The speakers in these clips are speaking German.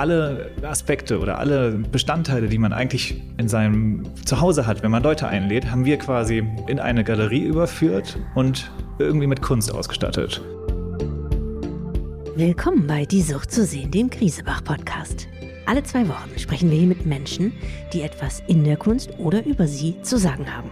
alle Aspekte oder alle Bestandteile, die man eigentlich in seinem Zuhause hat, wenn man Leute einlädt, haben wir quasi in eine Galerie überführt und irgendwie mit Kunst ausgestattet. Willkommen bei Die Sucht zu sehen, dem Krisebach-Podcast. Alle zwei Wochen sprechen wir hier mit Menschen, die etwas in der Kunst oder über sie zu sagen haben.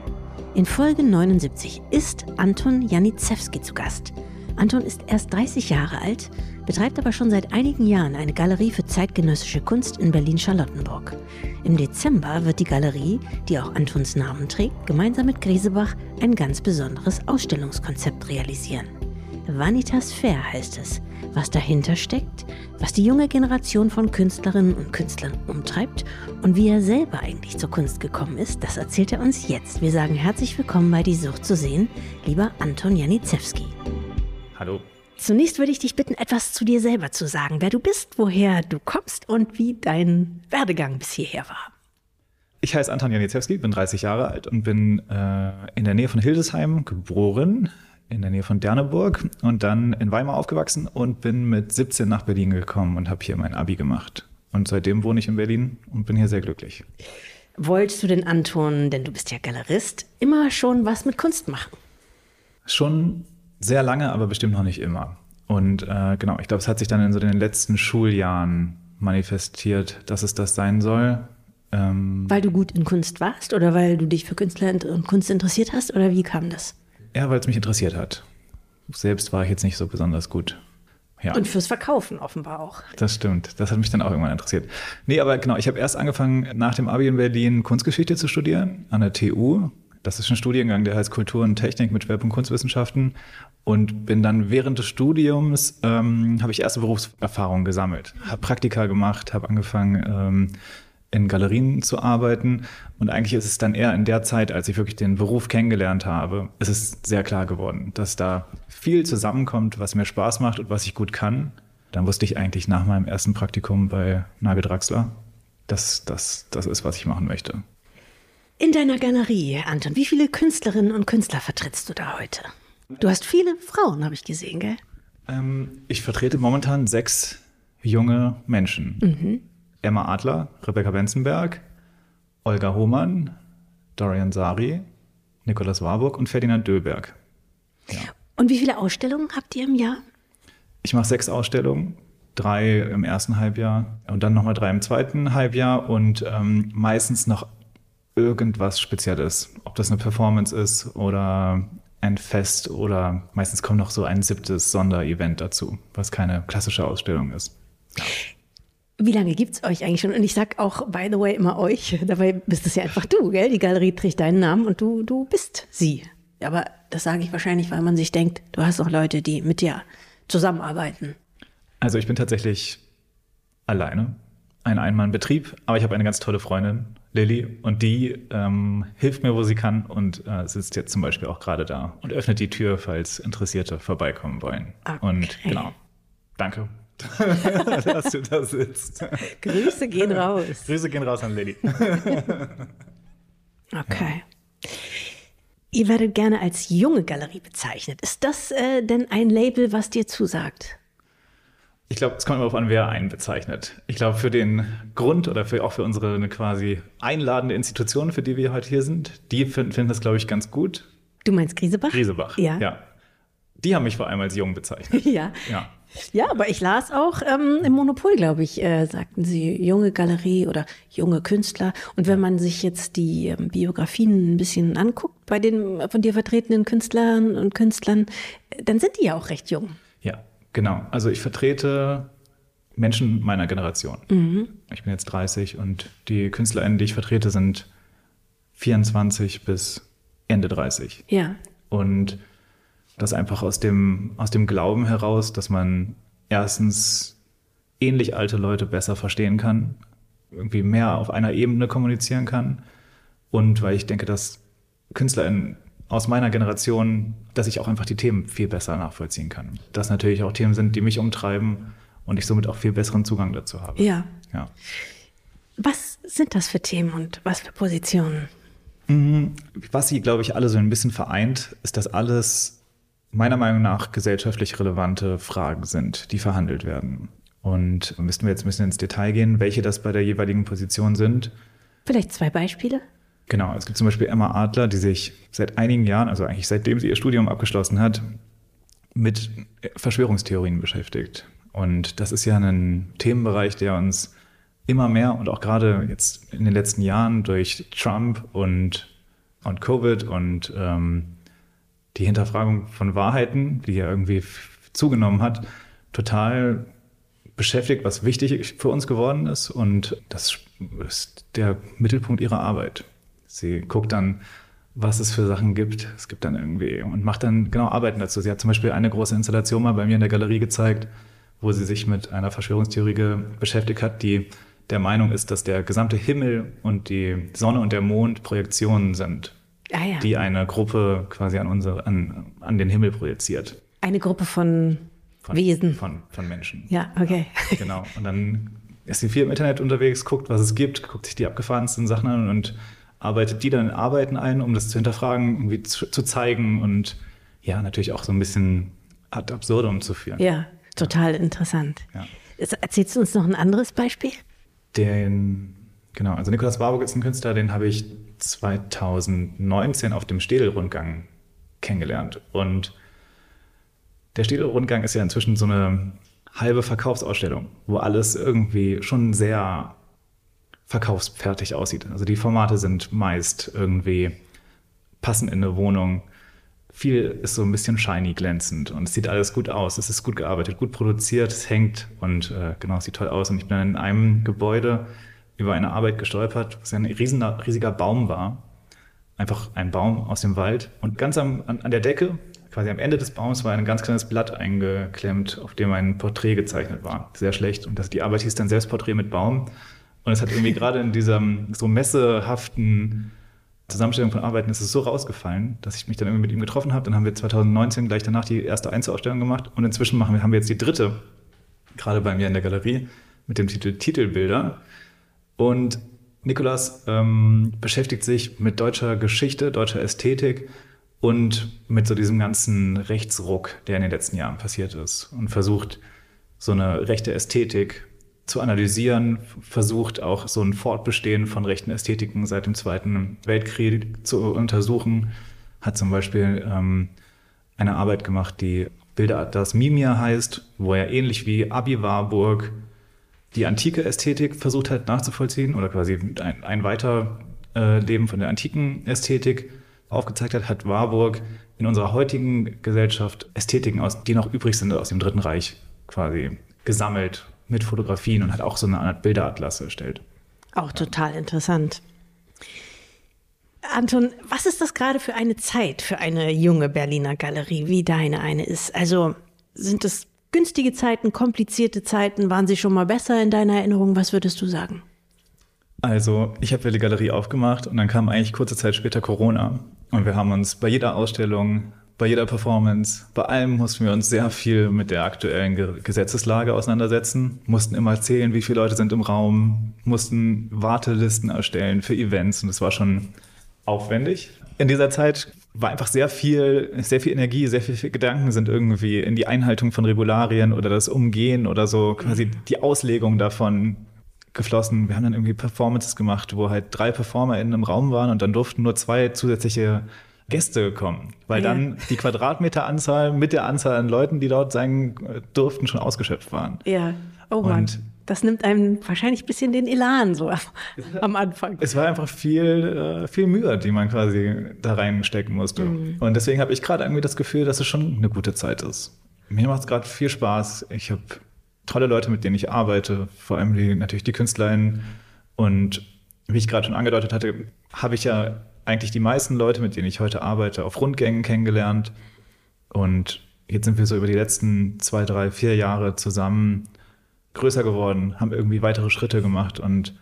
In Folge 79 ist Anton Janicewski zu Gast. Anton ist erst 30 Jahre alt, betreibt aber schon seit einigen Jahren eine Galerie für zeitgenössische Kunst in Berlin-Charlottenburg. Im Dezember wird die Galerie, die auch Antons Namen trägt, gemeinsam mit Grisebach ein ganz besonderes Ausstellungskonzept realisieren. Vanitas Fair heißt es. Was dahinter steckt, was die junge Generation von Künstlerinnen und Künstlern umtreibt und wie er selber eigentlich zur Kunst gekommen ist, das erzählt er uns jetzt. Wir sagen herzlich willkommen bei Die Sucht zu sehen, lieber Anton Janicewski. Hallo. Zunächst würde ich dich bitten, etwas zu dir selber zu sagen, wer du bist, woher du kommst und wie dein Werdegang bis hierher war. Ich heiße Anton Janicewski, bin 30 Jahre alt und bin äh, in der Nähe von Hildesheim geboren in der Nähe von Derneburg und dann in Weimar aufgewachsen und bin mit 17 nach Berlin gekommen und habe hier mein Abi gemacht. Und seitdem wohne ich in Berlin und bin hier sehr glücklich. Wolltest du denn, Anton, denn du bist ja Galerist, immer schon was mit Kunst machen? Schon sehr lange, aber bestimmt noch nicht immer. Und äh, genau, ich glaube, es hat sich dann in so den letzten Schuljahren manifestiert, dass es das sein soll. Ähm, weil du gut in Kunst warst oder weil du dich für Künstler und Kunst interessiert hast oder wie kam das? Ja, weil es mich interessiert hat. Selbst war ich jetzt nicht so besonders gut. Ja. Und fürs Verkaufen offenbar auch. Das stimmt. Das hat mich dann auch irgendwann interessiert. Nee, aber genau, ich habe erst angefangen, nach dem Abi in Berlin Kunstgeschichte zu studieren an der TU. Das ist ein Studiengang, der heißt Kultur und Technik mit Schwerpunkt Kunstwissenschaften. Und bin dann während des Studiums, ähm, habe ich erste Berufserfahrungen gesammelt. Habe Praktika gemacht, habe angefangen, ähm, in Galerien zu arbeiten. Und eigentlich ist es dann eher in der Zeit, als ich wirklich den Beruf kennengelernt habe, ist es sehr klar geworden, dass da viel zusammenkommt, was mir Spaß macht und was ich gut kann. Dann wusste ich eigentlich nach meinem ersten Praktikum bei Nagel Draxler, dass das das ist, was ich machen möchte. In deiner Galerie, Anton, wie viele Künstlerinnen und Künstler vertrittst du da heute? Du hast viele Frauen, habe ich gesehen, gell? Ähm, ich vertrete momentan sechs junge Menschen. Mhm. Emma Adler, Rebecca Benzenberg, Olga Hohmann, Dorian Sari, Nikolaus Warburg und Ferdinand Döberg. Ja. Und wie viele Ausstellungen habt ihr im Jahr? Ich mache sechs Ausstellungen, drei im ersten Halbjahr und dann nochmal drei im zweiten Halbjahr und ähm, meistens noch irgendwas Spezielles. Ob das eine Performance ist oder ein Fest oder meistens kommt noch so ein siebtes Sonderevent dazu, was keine klassische Ausstellung ist. Ja. Wie lange gibt es euch eigentlich schon? Und ich sag auch, by the way, immer euch. Dabei bist es ja einfach du, gell? Die Galerie trägt deinen Namen und du, du bist sie. Aber das sage ich wahrscheinlich, weil man sich denkt, du hast auch Leute, die mit dir zusammenarbeiten. Also ich bin tatsächlich alleine, ein Einmannbetrieb, aber ich habe eine ganz tolle Freundin, Lilly, und die ähm, hilft mir, wo sie kann und äh, sitzt jetzt zum Beispiel auch gerade da und öffnet die Tür, falls Interessierte vorbeikommen wollen. Okay. Und genau, danke. dass du da sitzt. Grüße gehen raus. Grüße gehen raus an Lilly. okay. Ihr werdet gerne als junge Galerie bezeichnet. Ist das äh, denn ein Label, was dir zusagt? Ich glaube, es kommt immer darauf an, wer einen bezeichnet. Ich glaube, für den Grund oder für, auch für unsere eine quasi einladende Institution, für die wir heute hier sind, die finden, finden das, glaube ich, ganz gut. Du meinst Griesebach? Griesebach, ja. ja. Die haben mich vor allem als jung bezeichnet. ja. ja. Ja, aber ich las auch ähm, im Monopol, glaube ich, äh, sagten sie, junge Galerie oder junge Künstler. Und wenn man sich jetzt die ähm, Biografien ein bisschen anguckt bei den von dir vertretenen Künstlern und Künstlern, dann sind die ja auch recht jung. Ja, genau. Also ich vertrete Menschen meiner Generation. Mhm. Ich bin jetzt 30 und die KünstlerInnen, die ich vertrete, sind 24 bis Ende 30. Ja. Und das einfach aus dem, aus dem Glauben heraus, dass man erstens ähnlich alte Leute besser verstehen kann, irgendwie mehr auf einer Ebene kommunizieren kann. Und weil ich denke, dass KünstlerInnen aus meiner Generation, dass ich auch einfach die Themen viel besser nachvollziehen kann. Dass natürlich auch Themen sind, die mich umtreiben und ich somit auch viel besseren Zugang dazu habe. Ja. ja. Was sind das für Themen und was für Positionen? Mhm. Was sie, glaube ich, alle so ein bisschen vereint, ist, dass alles meiner Meinung nach gesellschaftlich relevante Fragen sind, die verhandelt werden. Und müssten wir jetzt ein bisschen ins Detail gehen, welche das bei der jeweiligen Position sind. Vielleicht zwei Beispiele? Genau, es gibt zum Beispiel Emma Adler, die sich seit einigen Jahren, also eigentlich seitdem sie ihr Studium abgeschlossen hat, mit Verschwörungstheorien beschäftigt. Und das ist ja ein Themenbereich, der uns immer mehr und auch gerade jetzt in den letzten Jahren durch Trump und, und Covid und ähm, die Hinterfragung von Wahrheiten, die ja irgendwie zugenommen hat, total beschäftigt, was wichtig für uns geworden ist. Und das ist der Mittelpunkt ihrer Arbeit. Sie guckt dann, was es für Sachen gibt. Es gibt dann irgendwie und macht dann genau Arbeiten dazu. Sie hat zum Beispiel eine große Installation mal bei mir in der Galerie gezeigt, wo sie sich mit einer Verschwörungstheorie beschäftigt hat, die der Meinung ist, dass der gesamte Himmel und die Sonne und der Mond Projektionen sind, ah, ja. die eine Gruppe quasi an, unsere, an, an den Himmel projiziert. Eine Gruppe von, von Wesen. Von, von Menschen. Ja, okay. Ja, genau. Und dann ist sie viel im Internet unterwegs, guckt, was es gibt, guckt sich die abgefahrensten Sachen an und arbeitet die dann in Arbeiten ein, um das zu hinterfragen, irgendwie zu, zu zeigen und ja, natürlich auch so ein bisschen ad absurdum zu führen. Ja, total ja. interessant. Ja. Erzählst du uns noch ein anderes Beispiel? Den, genau, also Nikolaus Warburg ist ein Künstler, den habe ich 2019 auf dem Städel-Rundgang kennengelernt. Und der Städel-Rundgang ist ja inzwischen so eine halbe Verkaufsausstellung, wo alles irgendwie schon sehr verkaufsfertig aussieht. Also die Formate sind meist irgendwie passend in eine Wohnung. Viel ist so ein bisschen shiny glänzend und es sieht alles gut aus. Es ist gut gearbeitet, gut produziert, es hängt und äh, genau, es sieht toll aus. Und ich bin in einem Gebäude über eine Arbeit gestolpert, was ein riesen, riesiger Baum war. Einfach ein Baum aus dem Wald. Und ganz am, an, an der Decke, quasi am Ende des Baums, war ein ganz kleines Blatt eingeklemmt, auf dem ein Porträt gezeichnet war. Sehr schlecht. Und das, die Arbeit hieß dann Selbstporträt mit Baum. Und es hat irgendwie gerade in dieser so messehaften Zusammenstellung von Arbeiten ist es so rausgefallen, dass ich mich dann irgendwie mit ihm getroffen habe. Dann haben wir 2019 gleich danach die erste Einzelausstellung gemacht und inzwischen machen wir, haben wir jetzt die dritte, gerade bei mir in der Galerie, mit dem Titel Titelbilder. Und Nikolas ähm, beschäftigt sich mit deutscher Geschichte, deutscher Ästhetik und mit so diesem ganzen Rechtsruck, der in den letzten Jahren passiert ist und versucht, so eine rechte Ästhetik zu analysieren, versucht auch so ein Fortbestehen von rechten Ästhetiken seit dem Zweiten Weltkrieg zu untersuchen, hat zum Beispiel ähm, eine Arbeit gemacht, die Bilderatlas Mimir heißt, wo er ähnlich wie Abi Warburg die antike Ästhetik versucht hat nachzuvollziehen oder quasi ein, ein Weiterleben äh, von der antiken Ästhetik aufgezeigt hat, hat Warburg in unserer heutigen Gesellschaft Ästhetiken, aus, die noch übrig sind aus dem Dritten Reich quasi gesammelt mit Fotografien und hat auch so eine Art Bilderatlas erstellt. Auch total interessant. Anton, was ist das gerade für eine Zeit für eine junge Berliner Galerie, wie deine eine ist? Also sind es günstige Zeiten, komplizierte Zeiten? Waren sie schon mal besser in deiner Erinnerung? Was würdest du sagen? Also, ich habe die Galerie aufgemacht und dann kam eigentlich kurze Zeit später Corona. Und wir haben uns bei jeder Ausstellung bei jeder Performance, bei allem mussten wir uns sehr viel mit der aktuellen Gesetzeslage auseinandersetzen, mussten immer erzählen, wie viele Leute sind im Raum, mussten Wartelisten erstellen für Events und es war schon aufwendig. In dieser Zeit war einfach sehr viel, sehr viel Energie, sehr viel Gedanken sind irgendwie in die Einhaltung von Regularien oder das Umgehen oder so quasi die Auslegung davon geflossen. Wir haben dann irgendwie Performances gemacht, wo halt drei Performer in einem Raum waren und dann durften nur zwei zusätzliche Gäste kommen, weil ja. dann die Quadratmeteranzahl mit der Anzahl an Leuten, die dort sein durften, schon ausgeschöpft waren. Ja, oh Mann. Und das nimmt einem wahrscheinlich ein bisschen den Elan so am Anfang. Es war einfach viel, äh, viel Mühe, die man quasi da reinstecken musste. Mhm. Und deswegen habe ich gerade irgendwie das Gefühl, dass es schon eine gute Zeit ist. Mir macht es gerade viel Spaß. Ich habe tolle Leute, mit denen ich arbeite, vor allem die, natürlich die Künstlerinnen. Und wie ich gerade schon angedeutet hatte, habe ich ja eigentlich die meisten Leute, mit denen ich heute arbeite, auf Rundgängen kennengelernt. Und jetzt sind wir so über die letzten zwei, drei, vier Jahre zusammen größer geworden, haben irgendwie weitere Schritte gemacht und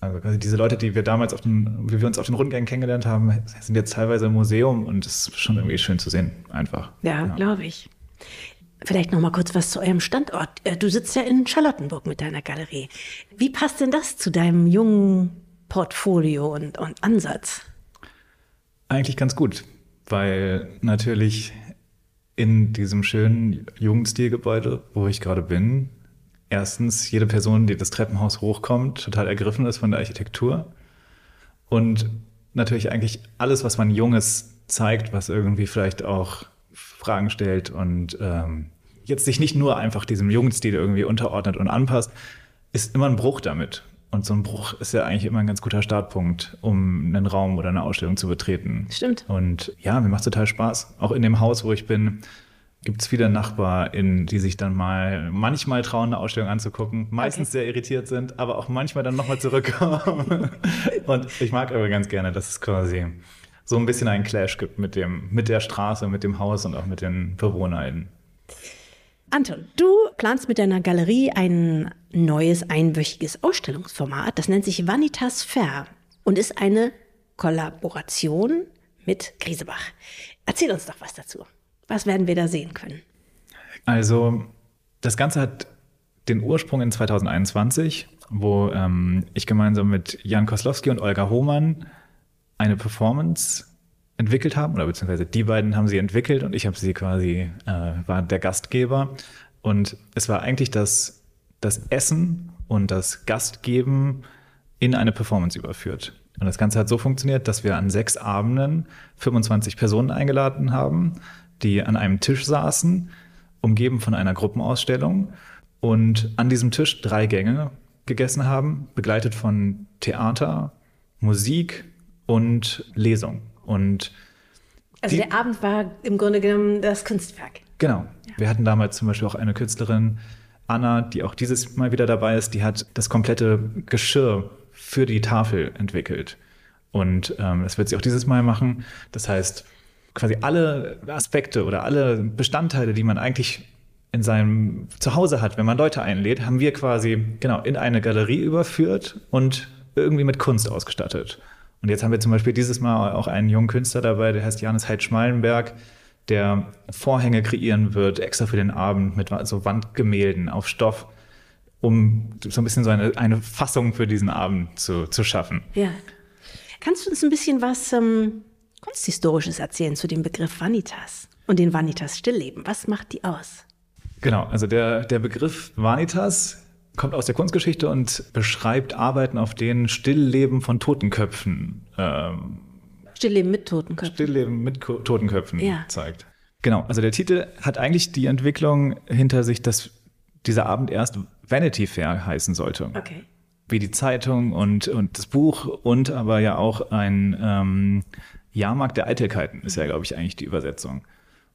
also diese Leute, die wir damals auf den, wie wir uns auf den Rundgängen kennengelernt haben, sind jetzt teilweise im Museum und es ist schon irgendwie schön zu sehen, einfach. Ja, ja. glaube ich. Vielleicht noch mal kurz was zu eurem Standort. Äh, du sitzt ja in Charlottenburg mit deiner Galerie. Wie passt denn das zu deinem jungen Portfolio und, und Ansatz? Eigentlich ganz gut, weil natürlich in diesem schönen Jugendstilgebäude, wo ich gerade bin, erstens jede Person, die das Treppenhaus hochkommt, total ergriffen ist von der Architektur. Und natürlich eigentlich alles, was man Junges zeigt, was irgendwie vielleicht auch Fragen stellt und ähm, jetzt sich nicht nur einfach diesem Jugendstil irgendwie unterordnet und anpasst, ist immer ein Bruch damit. Und so ein Bruch ist ja eigentlich immer ein ganz guter Startpunkt, um einen Raum oder eine Ausstellung zu betreten. Stimmt. Und ja, mir macht total Spaß. Auch in dem Haus, wo ich bin, gibt es viele NachbarInnen, die sich dann mal manchmal trauen, eine Ausstellung anzugucken, meistens okay. sehr irritiert sind, aber auch manchmal dann nochmal zurückkommen. und ich mag aber ganz gerne, dass es quasi so ein bisschen einen Clash gibt mit, dem, mit der Straße, mit dem Haus und auch mit den BewohnerInnen. Anton, du planst mit deiner Galerie ein neues einwöchiges Ausstellungsformat. Das nennt sich Vanitas Fair und ist eine Kollaboration mit Griesebach. Erzähl uns doch was dazu. Was werden wir da sehen können? Also, das Ganze hat den Ursprung in 2021, wo ähm, ich gemeinsam mit Jan Koslowski und Olga Hohmann eine Performance entwickelt haben, oder beziehungsweise die beiden haben sie entwickelt und ich habe sie quasi, äh, war der Gastgeber. Und es war eigentlich das, das Essen und das Gastgeben in eine Performance überführt. Und das Ganze hat so funktioniert, dass wir an sechs Abenden 25 Personen eingeladen haben, die an einem Tisch saßen, umgeben von einer Gruppenausstellung und an diesem Tisch drei Gänge gegessen haben, begleitet von Theater, Musik und Lesung. Und also die, der Abend war im Grunde genommen das Kunstwerk. Genau. Ja. Wir hatten damals zum Beispiel auch eine Künstlerin, Anna, die auch dieses Mal wieder dabei ist, die hat das komplette Geschirr für die Tafel entwickelt. Und ähm, das wird sie auch dieses Mal machen. Das heißt, quasi alle Aspekte oder alle Bestandteile, die man eigentlich in seinem Zuhause hat, wenn man Leute einlädt, haben wir quasi genau in eine Galerie überführt und irgendwie mit Kunst ausgestattet. Und jetzt haben wir zum Beispiel dieses Mal auch einen jungen Künstler dabei, der heißt Janis Heid-Schmalenberg, der Vorhänge kreieren wird, extra für den Abend mit so Wandgemälden auf Stoff, um so ein bisschen so eine, eine Fassung für diesen Abend zu, zu schaffen. Ja. Kannst du uns ein bisschen was ähm, Kunsthistorisches erzählen zu dem Begriff Vanitas und den Vanitas Stillleben? Was macht die aus? Genau, also der, der Begriff Vanitas kommt aus der Kunstgeschichte und beschreibt Arbeiten, auf denen Stillleben von Totenköpfen. Ähm, Stillleben mit Totenköpfen. Stillleben mit Ko Totenköpfen ja. zeigt. Genau, also der Titel hat eigentlich die Entwicklung hinter sich, dass dieser Abend erst Vanity Fair heißen sollte. Okay. Wie die Zeitung und, und das Buch und aber ja auch ein ähm, Jahrmarkt der Eitelkeiten ist ja, glaube ich, eigentlich die Übersetzung.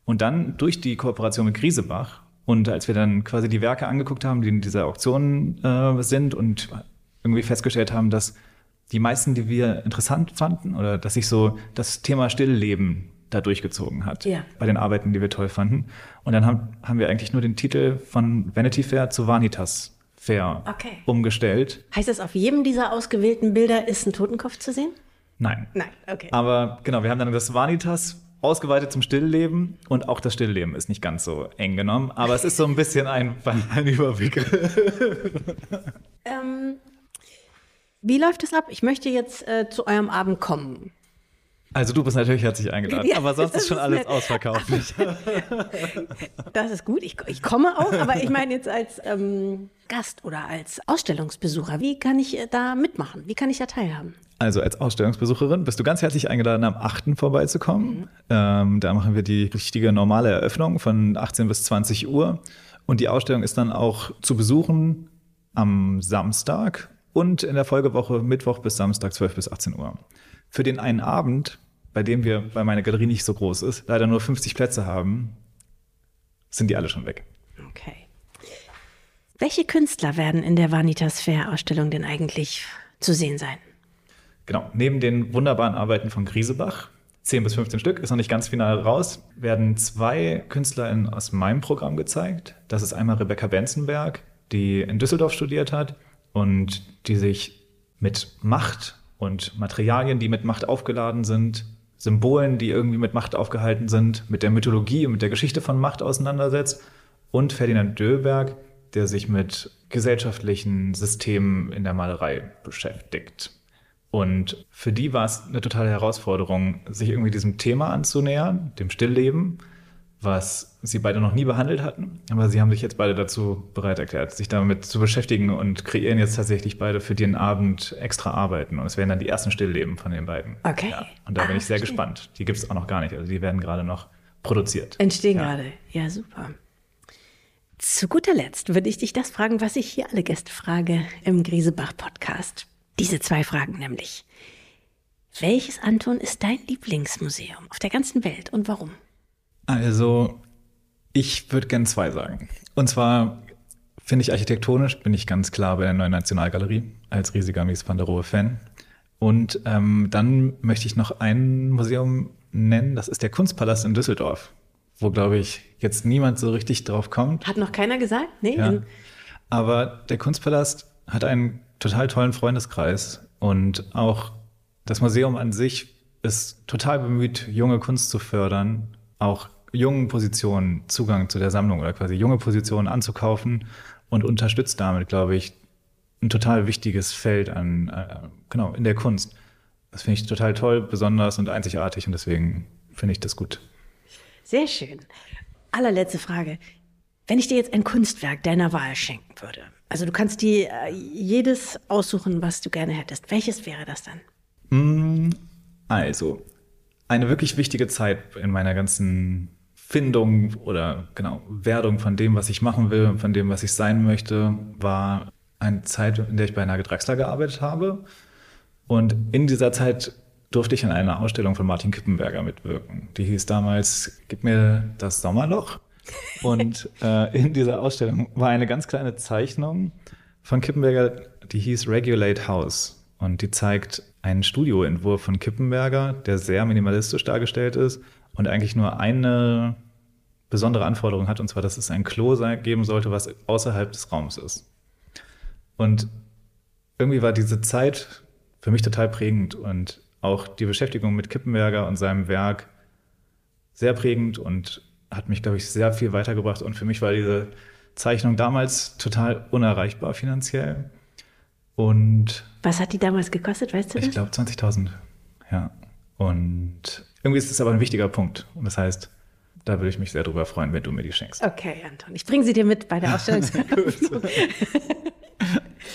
Und dann durch die Kooperation mit Griesebach und als wir dann quasi die Werke angeguckt haben, die in dieser Auktion äh, sind und irgendwie festgestellt haben, dass die meisten, die wir interessant fanden oder dass sich so das Thema Stillleben da durchgezogen hat ja. bei den Arbeiten, die wir toll fanden. Und dann haben, haben wir eigentlich nur den Titel von Vanity Fair zu Vanitas Fair okay. umgestellt. Heißt das, auf jedem dieser ausgewählten Bilder ist ein Totenkopf zu sehen? Nein. Nein, okay. Aber genau, wir haben dann das Vanitas ausgeweitet zum Stillleben und auch das Stillleben ist nicht ganz so eng genommen, aber es ist so ein bisschen ein, ein Überblick. ähm, wie läuft es ab? Ich möchte jetzt äh, zu eurem Abend kommen. Also du bist natürlich herzlich eingeladen, ja, aber sonst ist schon alles nett. ausverkauft. das ist gut, ich, ich, komme auch, aber ich meine jetzt als ähm, Gast oder als Ausstellungsbesucher, wie kann ich äh, da mitmachen? Wie kann ich da teilhaben? Also als Ausstellungsbesucherin bist du ganz herzlich eingeladen, am 8. vorbeizukommen. Mhm. Ähm, da machen wir die richtige normale Eröffnung von 18 bis 20 Uhr. Und die Ausstellung ist dann auch zu besuchen am Samstag und in der Folgewoche Mittwoch bis Samstag 12 bis 18 Uhr. Für den einen Abend, bei dem wir, weil meine Galerie nicht so groß ist, leider nur 50 Plätze haben, sind die alle schon weg. Okay. Welche Künstler werden in der Vanitas Fair Ausstellung denn eigentlich zu sehen sein? Genau, neben den wunderbaren Arbeiten von Griesebach, 10 bis 15 Stück, ist noch nicht ganz final raus, werden zwei KünstlerInnen aus meinem Programm gezeigt. Das ist einmal Rebecca Benzenberg, die in Düsseldorf studiert hat und die sich mit Macht und Materialien, die mit Macht aufgeladen sind, Symbolen, die irgendwie mit Macht aufgehalten sind, mit der Mythologie und mit der Geschichte von Macht auseinandersetzt. Und Ferdinand Döhlberg, der sich mit gesellschaftlichen Systemen in der Malerei beschäftigt. Und für die war es eine totale Herausforderung, sich irgendwie diesem Thema anzunähern, dem Stillleben, was sie beide noch nie behandelt hatten. Aber sie haben sich jetzt beide dazu bereit erklärt, sich damit zu beschäftigen und kreieren jetzt tatsächlich beide für den Abend extra Arbeiten. Und es werden dann die ersten Stillleben von den beiden. Okay. Ja, und da ah, bin ich sehr verstehe. gespannt. Die gibt es auch noch gar nicht. Also die werden gerade noch produziert. Entstehen ja. gerade. Ja, super. Zu guter Letzt würde ich dich das fragen, was ich hier alle Gäste frage im Griesebach-Podcast. Diese zwei Fragen nämlich. Welches, Anton, ist dein Lieblingsmuseum auf der ganzen Welt und warum? Also, ich würde gerne zwei sagen. Und zwar finde ich architektonisch, bin ich ganz klar bei der Neuen Nationalgalerie als riesiger Mies van der Rohe-Fan. Und ähm, dann möchte ich noch ein Museum nennen, das ist der Kunstpalast in Düsseldorf, wo, glaube ich, jetzt niemand so richtig drauf kommt. Hat noch keiner gesagt? Nee. Ja. Aber der Kunstpalast hat einen total tollen Freundeskreis und auch das Museum an sich ist total bemüht, junge Kunst zu fördern, auch jungen Positionen Zugang zu der Sammlung oder quasi junge Positionen anzukaufen und unterstützt damit, glaube ich, ein total wichtiges Feld an, äh, genau, in der Kunst. Das finde ich total toll, besonders und einzigartig und deswegen finde ich das gut. Sehr schön. Allerletzte Frage. Wenn ich dir jetzt ein Kunstwerk deiner Wahl schenken würde, also du kannst dir äh, jedes aussuchen, was du gerne hättest, welches wäre das dann? Mm, also, eine wirklich wichtige Zeit in meiner ganzen Findung oder genau Werdung von dem, was ich machen will, von dem, was ich sein möchte, war eine Zeit, in der ich bei Nagel Draxler gearbeitet habe. Und in dieser Zeit durfte ich an einer Ausstellung von Martin Kippenberger mitwirken. Die hieß damals Gib mir das Sommerloch. Und äh, in dieser Ausstellung war eine ganz kleine Zeichnung von Kippenberger, die hieß Regulate House. Und die zeigt einen Studioentwurf von Kippenberger, der sehr minimalistisch dargestellt ist und eigentlich nur eine besondere Anforderung hat, und zwar, dass es ein Klo geben sollte, was außerhalb des Raums ist. Und irgendwie war diese Zeit für mich total prägend und auch die Beschäftigung mit Kippenberger und seinem Werk sehr prägend und hat mich, glaube ich, sehr viel weitergebracht. Und für mich war diese Zeichnung damals total unerreichbar finanziell. Und was hat die damals gekostet, weißt du das? Ich glaube 20.000, ja. Und irgendwie ist es aber ein wichtiger Punkt. Und das heißt, da würde ich mich sehr drüber freuen, wenn du mir die schenkst. Okay, Anton. Ich bringe sie dir mit bei der Ausstellung.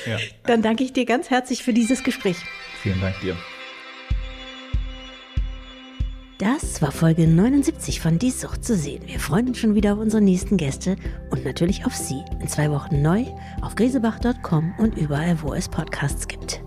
ja. Dann danke ich dir ganz herzlich für dieses Gespräch. Vielen Dank dir. Das war Folge 79 von Die Sucht zu sehen. Wir freuen uns schon wieder auf unsere nächsten Gäste und natürlich auf Sie. In zwei Wochen neu auf gresebach.com und überall, wo es Podcasts gibt.